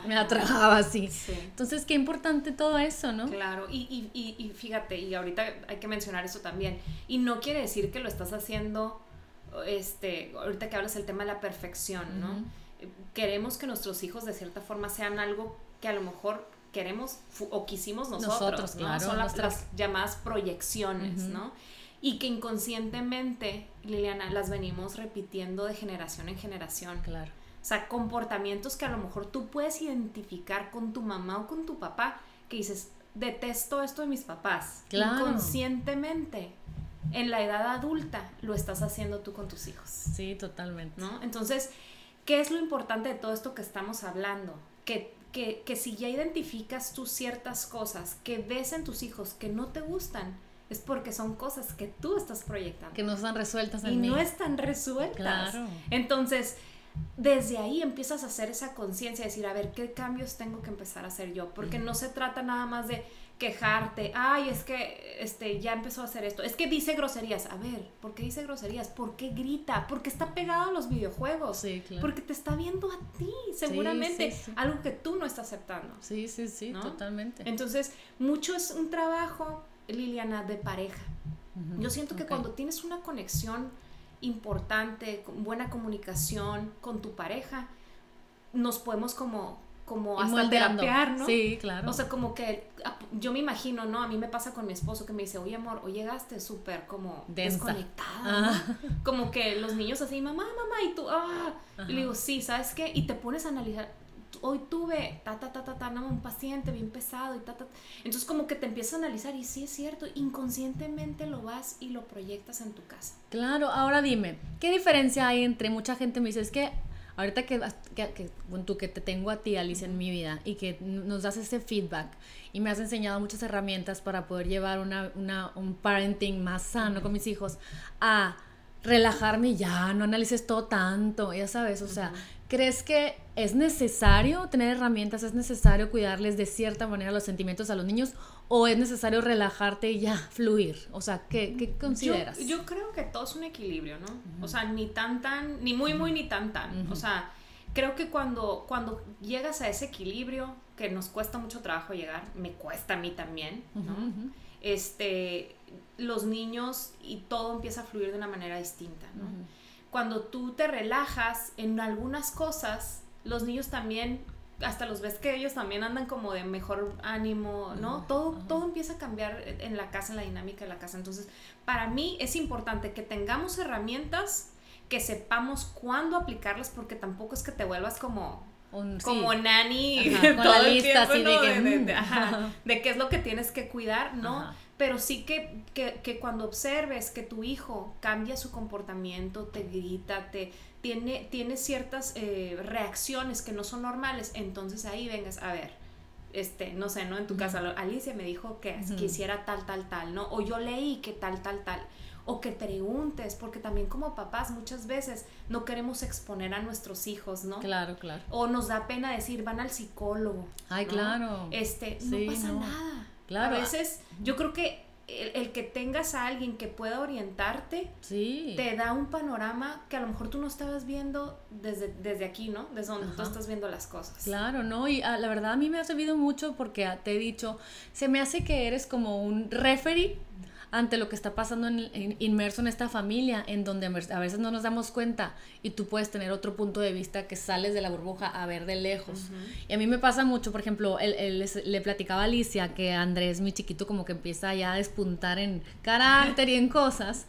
me atragaba así. Entonces, qué importante todo eso, ¿no? Claro, y, y, y, fíjate, y ahorita hay que mencionar eso también. Y no quiere decir que lo estás haciendo, este, ahorita que hablas el tema de la perfección, ¿no? Queremos que nuestros hijos de cierta forma sean algo que a lo mejor queremos o quisimos nosotros, ¿no? Son las, las, llamadas proyecciones, ¿no? Y que inconscientemente, Liliana, las venimos repitiendo de generación en generación. Claro. O sea, comportamientos que a lo mejor tú puedes identificar con tu mamá o con tu papá, que dices, detesto esto de mis papás. Claro. Inconscientemente, en la edad adulta, lo estás haciendo tú con tus hijos. Sí, totalmente. ¿No? Entonces, ¿qué es lo importante de todo esto que estamos hablando? Que, que, que si ya identificas tú ciertas cosas que ves en tus hijos que no te gustan, es porque son cosas que tú estás proyectando. Que no están resueltas en y no están resueltas. Claro. Entonces, desde ahí empiezas a hacer esa conciencia, decir, a ver, ¿qué cambios tengo que empezar a hacer yo? Porque no se trata nada más de quejarte, ay, es que este, ya empezó a hacer esto, es que dice groserías, a ver, ¿por qué dice groserías? ¿Por qué grita? Porque está pegado a los videojuegos, sí, claro. porque te está viendo a ti, seguramente, algo que tú no estás aceptando. Sí, sí, sí, totalmente. Entonces, mucho es un trabajo, Liliana, de pareja. Yo siento que cuando tienes una conexión, importante, con buena comunicación con tu pareja, nos podemos como como hasta terapear, ¿no? Sí, claro. O sea, como que yo me imagino, ¿no? A mí me pasa con mi esposo que me dice, oye, amor, hoy llegaste súper como desconectada, ah. Como que los niños así, mamá, mamá, y tú, ah. Y le digo, sí, ¿sabes qué? Y te pones a analizar, hoy tuve ta, ta, ta, ta, ta, un paciente bien pesado y ta, ta. Entonces como que te empiezas a analizar y sí es cierto, inconscientemente lo vas y lo proyectas en tu casa. Claro, ahora dime, ¿qué diferencia hay entre mucha gente me dice, es que ahorita que, que, tú, que te tengo a ti, Alicia, en mi vida y que nos das ese feedback y me has enseñado muchas herramientas para poder llevar una, una un parenting más sano con mis hijos, a relajarme ya, no analices todo tanto, ya sabes, o sea, ¿crees que es necesario tener herramientas, es necesario cuidarles de cierta manera los sentimientos a los niños o es necesario relajarte y ya fluir? O sea, ¿qué, qué consideras? Yo, creo que todo es un equilibrio, ¿no? O sea, ni tan tan, ni muy muy ni tan tan. O sea, creo que cuando, cuando llegas a ese equilibrio, que nos cuesta mucho trabajo llegar, me cuesta a mí también, ¿no? Este, los niños y todo empieza a fluir de una manera distinta, ¿no? Cuando tú te relajas en algunas cosas, los niños también, hasta los ves que ellos también andan como de mejor ánimo, ¿no? todo, todo empieza a cambiar en la casa, en la dinámica de la casa. Entonces, para mí es importante que tengamos herramientas, que sepamos cuándo aplicarlas, porque tampoco es que te vuelvas como como nani todo el tiempo, de, qué es lo que tienes que cuidar, ¿no? Pero sí que, que, cuando observes que tu hijo cambia su comportamiento, te grita, te tiene, tiene ciertas eh, reacciones que no son normales, entonces ahí vengas a ver, este, no sé, ¿no? En tu casa, Alicia me dijo que quisiera tal, tal, tal, ¿no? O yo leí que tal, tal, tal o que preguntes, porque también como papás muchas veces no queremos exponer a nuestros hijos, ¿no? Claro, claro. O nos da pena decir, van al psicólogo. Ay, claro. Este, no pasa nada. Claro. A veces yo creo que el, que tengas a alguien que pueda orientarte, sí. te da un panorama que a lo mejor tú no estabas viendo desde, desde aquí, ¿no? Desde donde tú estás viendo las cosas. Claro, ¿no? Y ah, la verdad a mí me ha servido mucho porque ah, te he dicho, se me hace que eres como un referee ante lo que está pasando en, inmerso en esta familia, en donde a veces no nos damos cuenta y tú puedes tener otro punto de vista que sales de la burbuja a ver de lejos. Y a mí me pasa mucho, por ejemplo, le platicaba a Alicia que Andrés, mi chiquito, como que empieza ya a despuntar en carácter y en cosas.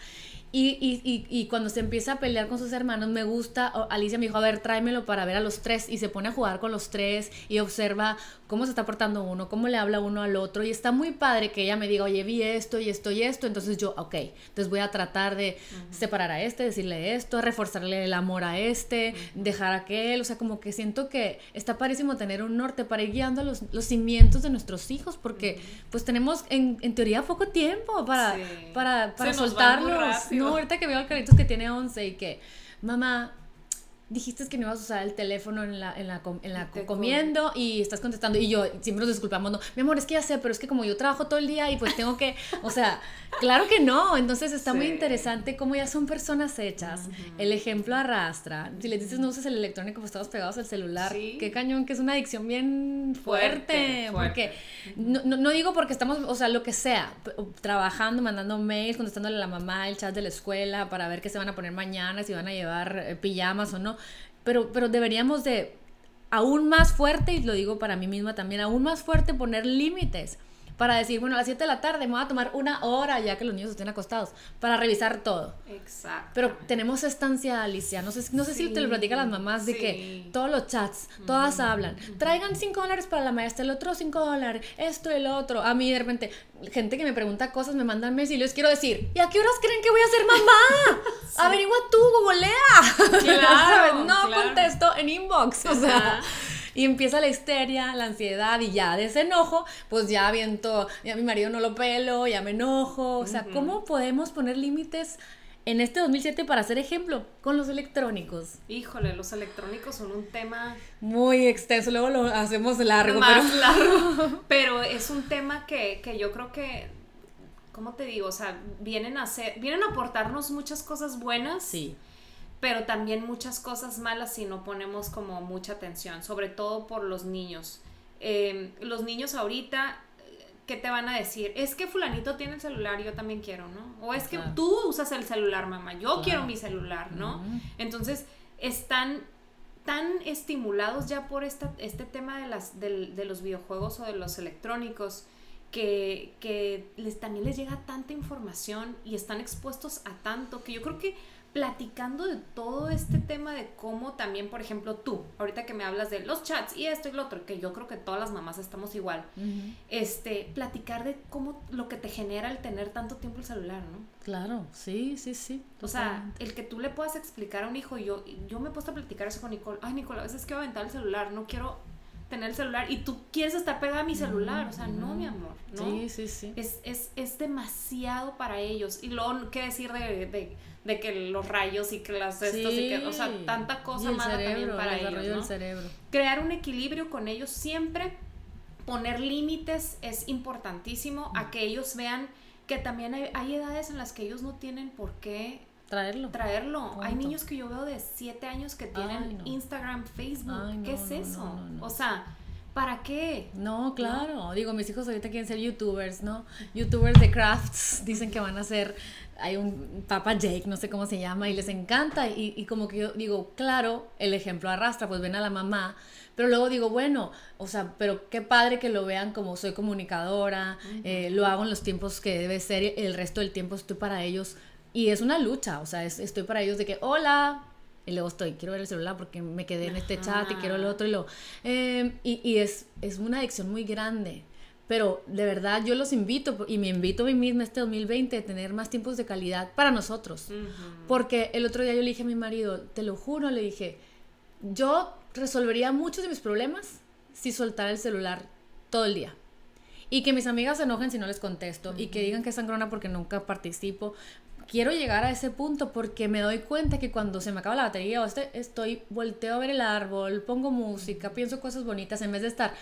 Y, y, y, cuando se empieza a pelear con sus hermanos, me gusta, Alicia me dijo, a ver, tráemelo para ver a los tres, y se pone a jugar con los tres y observa cómo se está portando uno, cómo le habla uno al otro, y está muy padre que ella me diga, oye, vi esto y esto y esto, entonces yo, ok, entonces voy a tratar de separar a este, decirle esto, reforzarle el amor a este, dejar a aquel, o sea, como que siento que está parísimo tener un norte para ir guiando los, los cimientos de nuestros hijos, porque pues tenemos en, en, teoría poco tiempo para, para, para soltarlos. No, ahorita que veo al Carlitos que tiene 11 y que, mamá, dijiste que no ibas a usar el teléfono en la, en la, en la comiendo y estás contestando y yo siempre nos disculpamos, no, mi amor, es que ya sé, pero es que como yo trabajo todo el día y pues tengo que, o sea, claro que no, entonces está muy interesante cómo ya son personas hechas, el ejemplo arrastra, si les dices no uses el electrónico pues estamos pegados al celular, qué cañón, que es una adicción bien fuerte, porque no, no, digo porque estamos, o sea, lo que sea, trabajando, mandando mails, contestándole a la mamá, el chat de la escuela para ver qué se van a poner mañana, si van a llevar eh, pijamas o no, pero, pero deberíamos de aún más fuerte, y lo digo para mí misma también, aún más fuerte poner límites para decir, bueno, a las 7 de la tarde me voy a tomar una hora ya que los niños estén acostados para revisar todo. Exacto. Pero tenemos esta ansiedad, Alicia. No sé, no sé si te lo platican las mamás de que todos los chats, todas hablan. Traigan 5 dólares para la maestra, el otro 5 dólares, esto y el otro. A mí de repente, gente que me pregunta cosas me mandan mails y les quiero decir, ¿y a qué horas creen que voy a ser mamá? Averigua tú, googlea. Claro, no contesto en inbox. O sea y empieza la histeria, la ansiedad y ya de ese enojo, pues ya aviento, ya mi marido no lo pelo, ya me enojo. O sea, ¿cómo podemos poner límites? en este 2007 para hacer ejemplo con los electrónicos. Híjole, los electrónicos son un tema muy extenso, luego lo hacemos largo, más pero... largo. pero es un tema que, que, yo creo que ¿cómo te digo? O sea, vienen a hacer vienen a aportarnos muchas cosas buenas. Sí pero también muchas cosas malas si no ponemos como mucha atención, sobre todo por los niños. Em, los niños ahorita, ¿qué te van a decir? Es que fulanito tiene el celular, yo también quiero, ¿no? O es que tú usas el celular, mamá, yo quiero mi celular, ¿no? Entonces, están tan estimulados ya por esta, este tema de, las, de, los videojuegos o de los electrónicos. Que, que les, también les llega tanta información y están expuestos a tanto que yo creo que platicando de todo este tema de cómo también, por ejemplo, tú, ahorita que me hablas de los chats y esto y lo otro, que yo creo que todas las mamás estamos igual, este, platicar de cómo lo que te genera el tener tanto tiempo el celular, ¿no? Claro, sí, sí, sí. O sea, el que tú le puedas explicar a un hijo, yo, yo me he puesto a platicar eso con Nicole, ay Nicole, a veces quiero aventar el celular, no quiero tener el celular y tú quieres estar pegada a mi celular, o sea, no, mi amor, ¿no? Sí, sí, sí. Es, es, es demasiado para ellos. Y luego, ¿qué decir de de que los rayos y que las estos y que, o sea, tanta cosa mala también para ellos, cerebro. Crear un equilibrio con ellos siempre, poner límites es importantísimo a que ellos vean que también hay, edades en las que ellos no tienen por qué traerlo. Traerlo. Hay niños que yo veo de 7 años que tienen Instagram, Facebook. ¿Qué es eso? O sea, ¿Para qué? No, claro. Digo, mis hijos ahorita quieren ser youtubers, ¿no? Youtubers de crafts. Dicen que van a ser hay un Papa Jake, no sé cómo se llama, y les encanta. Y, y, como que yo digo, claro, el ejemplo arrastra, pues ven a la mamá. Pero luego digo, bueno, o sea, pero qué padre que lo vean como soy comunicadora, eh, lo hago en los tiempos que debe ser, el resto del tiempo estoy para ellos. Y es una lucha, o sea, estoy para ellos de que, hola, y luego estoy, quiero ver el celular porque me quedé en este chat y quiero el otro y lo... Eh, y, y es, es una adicción muy grande pero de verdad yo los invito y me invito a mí misma este 2020 a tener más tiempos de calidad para nosotros. Porque el otro día yo le dije a mi marido, te lo juro, le dije, yo resolvería muchos de mis problemas si soltara el celular todo el día. Y que mis amigas se enojen si no les contesto y que digan que es sangrona porque nunca participo. Quiero llegar a ese punto porque me doy cuenta que cuando se me acaba la batería o este, estoy, volteo a ver el árbol, pongo música, pienso cosas bonitas en vez de estar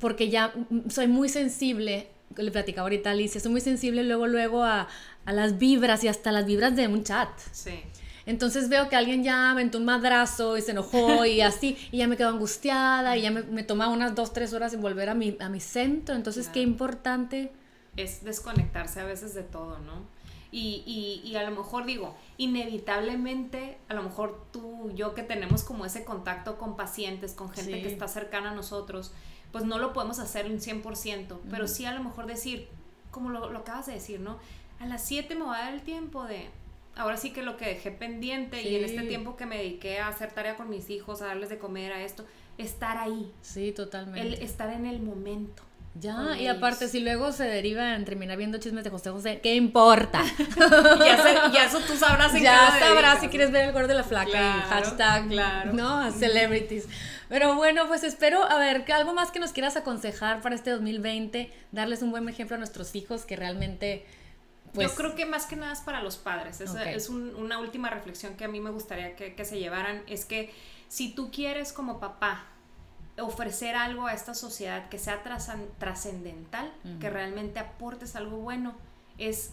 porque ya soy muy sensible, le platicaba ahorita a Alicia, soy muy sensible luego, luego a, a las vibras y hasta las vibras de un chat. Sí. Entonces veo que alguien ya aventó un madrazo y se enojó y así, y ya me quedo angustiada y ya me, me toma unas dos, tres horas en volver a mi, a mi centro. Entonces, qué importante. Es desconectarse a veces de todo, ¿no? Y, y, y, a lo mejor digo, inevitablemente, a lo mejor tú, yo que tenemos como ese contacto con pacientes, con gente que está cercana a nosotros, pues no lo podemos hacer un 100%, pero sí a lo mejor decir, como lo, acabas de decir, ¿no? A las 7 me va a dar el tiempo de ahora sí que lo que dejé pendiente y en este tiempo que me dediqué a hacer tarea con mis hijos, a darles de comer, a esto, estar ahí. Sí, totalmente. El estar en el momento. Ya, y aparte, si luego se deriva en terminar viendo chismes de José José, ¿qué importa? ya, eso tú sabrás en Ya sabrás si quieres ver el gordo de la flaca y hashtag, claro. ¿no? Celebrities. Pero bueno, pues espero, a ver, algo más que nos quieras aconsejar para este 2020, darles un buen ejemplo a nuestros hijos que realmente... Pues... Yo creo que más que nada es para los padres. Es, es una última reflexión que a mí me gustaría que, que se llevaran. Es que si tú quieres como papá ofrecer algo a esta sociedad que sea trascendental, que realmente aportes algo bueno, es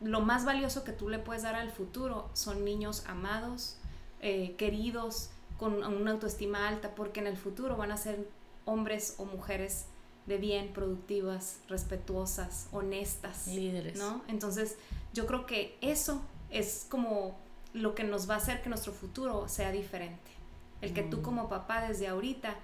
lo más valioso que tú le puedes dar al futuro. Son niños amados, eh, queridos, con una autoestima alta, porque en el futuro van a ser hombres o mujeres de bien, productivas, respetuosas, honestas. Líderes. ¿no? Entonces, yo creo que eso es como lo que nos va a hacer que nuestro futuro sea diferente. El que tú mm. como papá desde ahorita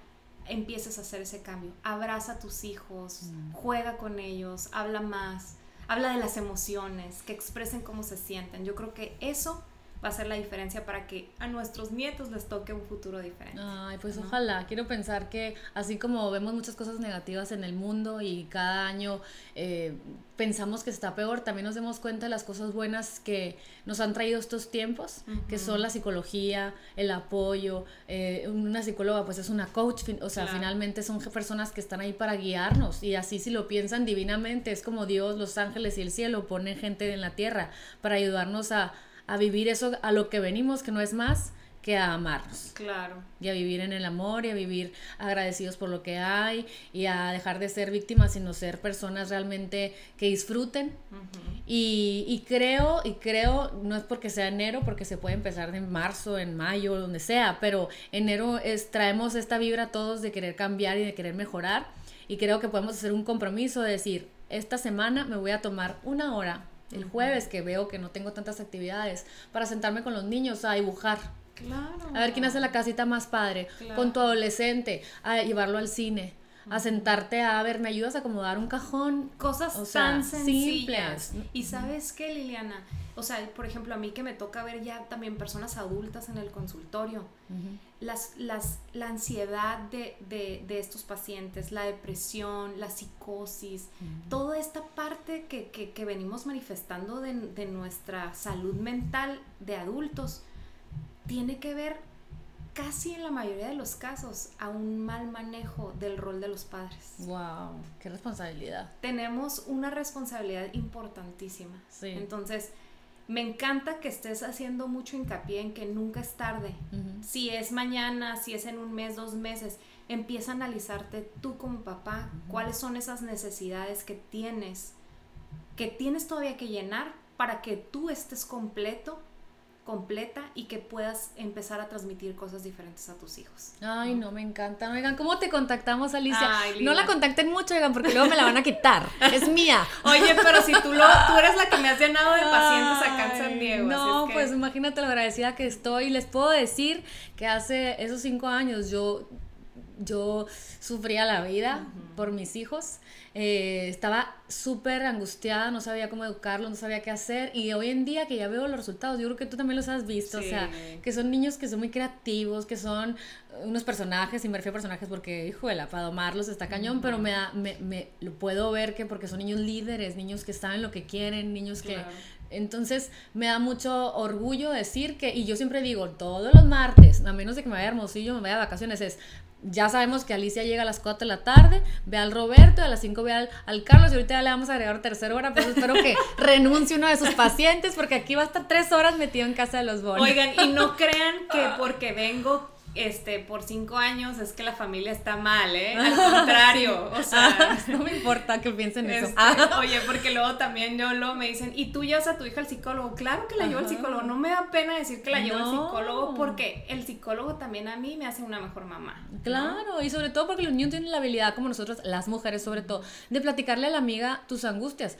empieces a hacer ese cambio. Abraza a tus hijos, mm. juega con ellos, habla más, habla de las emociones, que expresen cómo se sienten. Yo creo que eso va a ser la diferencia para que a nuestros nietos les toque un futuro diferente. Ay, pues ojalá. Quiero pensar que así como vemos muchas cosas negativas en el mundo y cada año eh, pensamos que está peor, también nos demos cuenta de las cosas buenas que nos han traído estos tiempos, que son la psicología, el apoyo. Eh, una psicóloga pues es una coach, o sea, finalmente son personas que están ahí para guiarnos y así si lo piensan divinamente, es como Dios, los ángeles y el cielo ponen gente en la tierra para ayudarnos a a vivir eso a lo que venimos, que no es más que a amarnos. Claro. Y a vivir en el amor y a vivir agradecidos por lo que hay y a dejar de ser víctimas, sino ser personas realmente que disfruten. y, y, creo, y creo, no es porque sea enero, porque se puede empezar en marzo, en mayo, donde sea, pero enero es, traemos esta vibra todos de querer cambiar y de querer mejorar. Y creo que podemos hacer un compromiso de decir, esta semana me voy a tomar una hora el jueves que veo que no tengo tantas actividades, para sentarme con los niños a dibujar. Claro. A ver quién hace la casita más padre. Con tu adolescente, a llevarlo al cine. A sentarte a ver, me ayudas a acomodar un cajón. Cosas tan sencillas. Y sabes qué, Liliana, o sea, por ejemplo, a mí que me toca ver ya también personas adultas en el consultorio, las, las, la ansiedad de, de, estos pacientes, la depresión, la psicosis, toda esta parte que, que, que venimos manifestando de, de nuestra salud mental de adultos, tiene que ver casi en la mayoría de los casos a un mal manejo del rol de los padres. Wow, qué responsabilidad. Tenemos una responsabilidad importantísima. Sí. Entonces, me encanta que estés haciendo mucho hincapié en que nunca es tarde. Si es mañana, si es en un mes, dos meses, empieza a analizarte tú como papá, cuáles son esas necesidades que tienes, que tienes todavía que llenar para que tú estés completo completa y que puedas empezar a transmitir cosas diferentes a tus hijos. Ay, no, me encanta. Oigan, ¿cómo te contactamos, Alicia? no la contacten mucho, oigan, porque luego me la van a quitar. es mía. Oye, pero si tú, lo, tú eres la que me has llenado de pacientes acá en San Diego. No, pues imagínate lo agradecida que estoy. Les puedo decir que hace esos cinco años yo yo sufría la vida por mis hijos. Eh, estaba súper angustiada, no sabía cómo educarlos, no sabía qué hacer. Y hoy en día que ya veo los resultados, yo creo que tú también los has visto. O sea, que son niños que son muy creativos, que son unos personajes, y me refiero a personajes porque, híjole, para domarlos está cañón, pero me, me, me, lo puedo ver que porque son niños líderes, niños que saben lo que quieren, niños que entonces me da mucho orgullo decir que, y yo siempre digo, todos los martes, a menos de que me vaya Hermosillo, me vaya de vacaciones, es ya sabemos que Alicia llega a las 4 de la tarde, ve al Roberto, a las 5 ve al, Carlos y ahorita ya le vamos a agregar tercera hora, pues espero que renuncie uno de sus pacientes porque aquí va a estar tres horas metido en casa de los bonos. Oigan, y no crean que porque vengo este, por cinco años es que la familia está mal, ¿eh? Al contrario, o sea... no me importa que piensen eso. Este, oye, porque luego también yo luego me dicen, ¿y tú llevas a tu hija al psicólogo? Claro que la llevo al psicólogo, no me da pena decir que la llevo al psicólogo porque el psicólogo también a mí me hace una mejor mamá. Claro, y sobre todo porque los niños tienen la habilidad, como nosotros, las mujeres sobre todo, de platicarle a la amiga tus angustias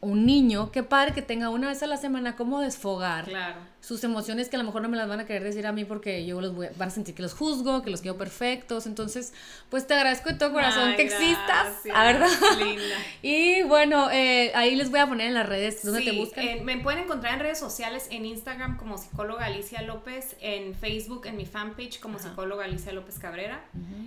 un niño, qué padre que tenga una vez a la semana cómo desfogar Claro. sus emociones que a lo mejor no me las van a querer decir a mí porque yo los voy a, van a sentir que los juzgo, que los quiero perfectos. Entonces, pues te agradezco de todo corazón Ay, que existas, gracias, la verdad. linda. Y bueno, eh, ahí les voy a poner en las redes donde te buscan. eh, me pueden encontrar en redes sociales, en Instagram como psicóloga Alicia López, en Facebook, en mi fanpage como psicóloga Alicia López Cabrera.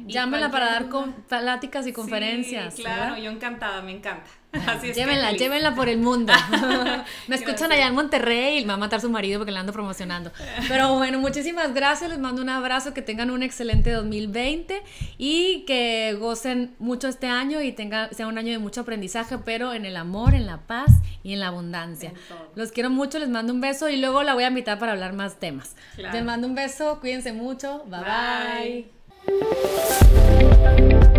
Y Llámenla para dar con, pláticas y Sí, conferencias. claro, ¿verdad? yo encantada, me encanta. Así es Llévenla, llévenla por el mundo. Me escuchan Gracias. allá en Monterrey y me va a matar su marido porque le ando promocionando. Pero bueno, muchísimas gracias. Les mando un abrazo. Que tengan un excelente 2020 y que gocen mucho este año y tenga, sea un año de mucho aprendizaje, pero en el amor, en la paz y en la abundancia. En. Los quiero mucho. Les mando un beso y luego la voy a invitar para hablar más temas. Claro. Les mando un beso. Cuídense mucho. bye. Bye. bye.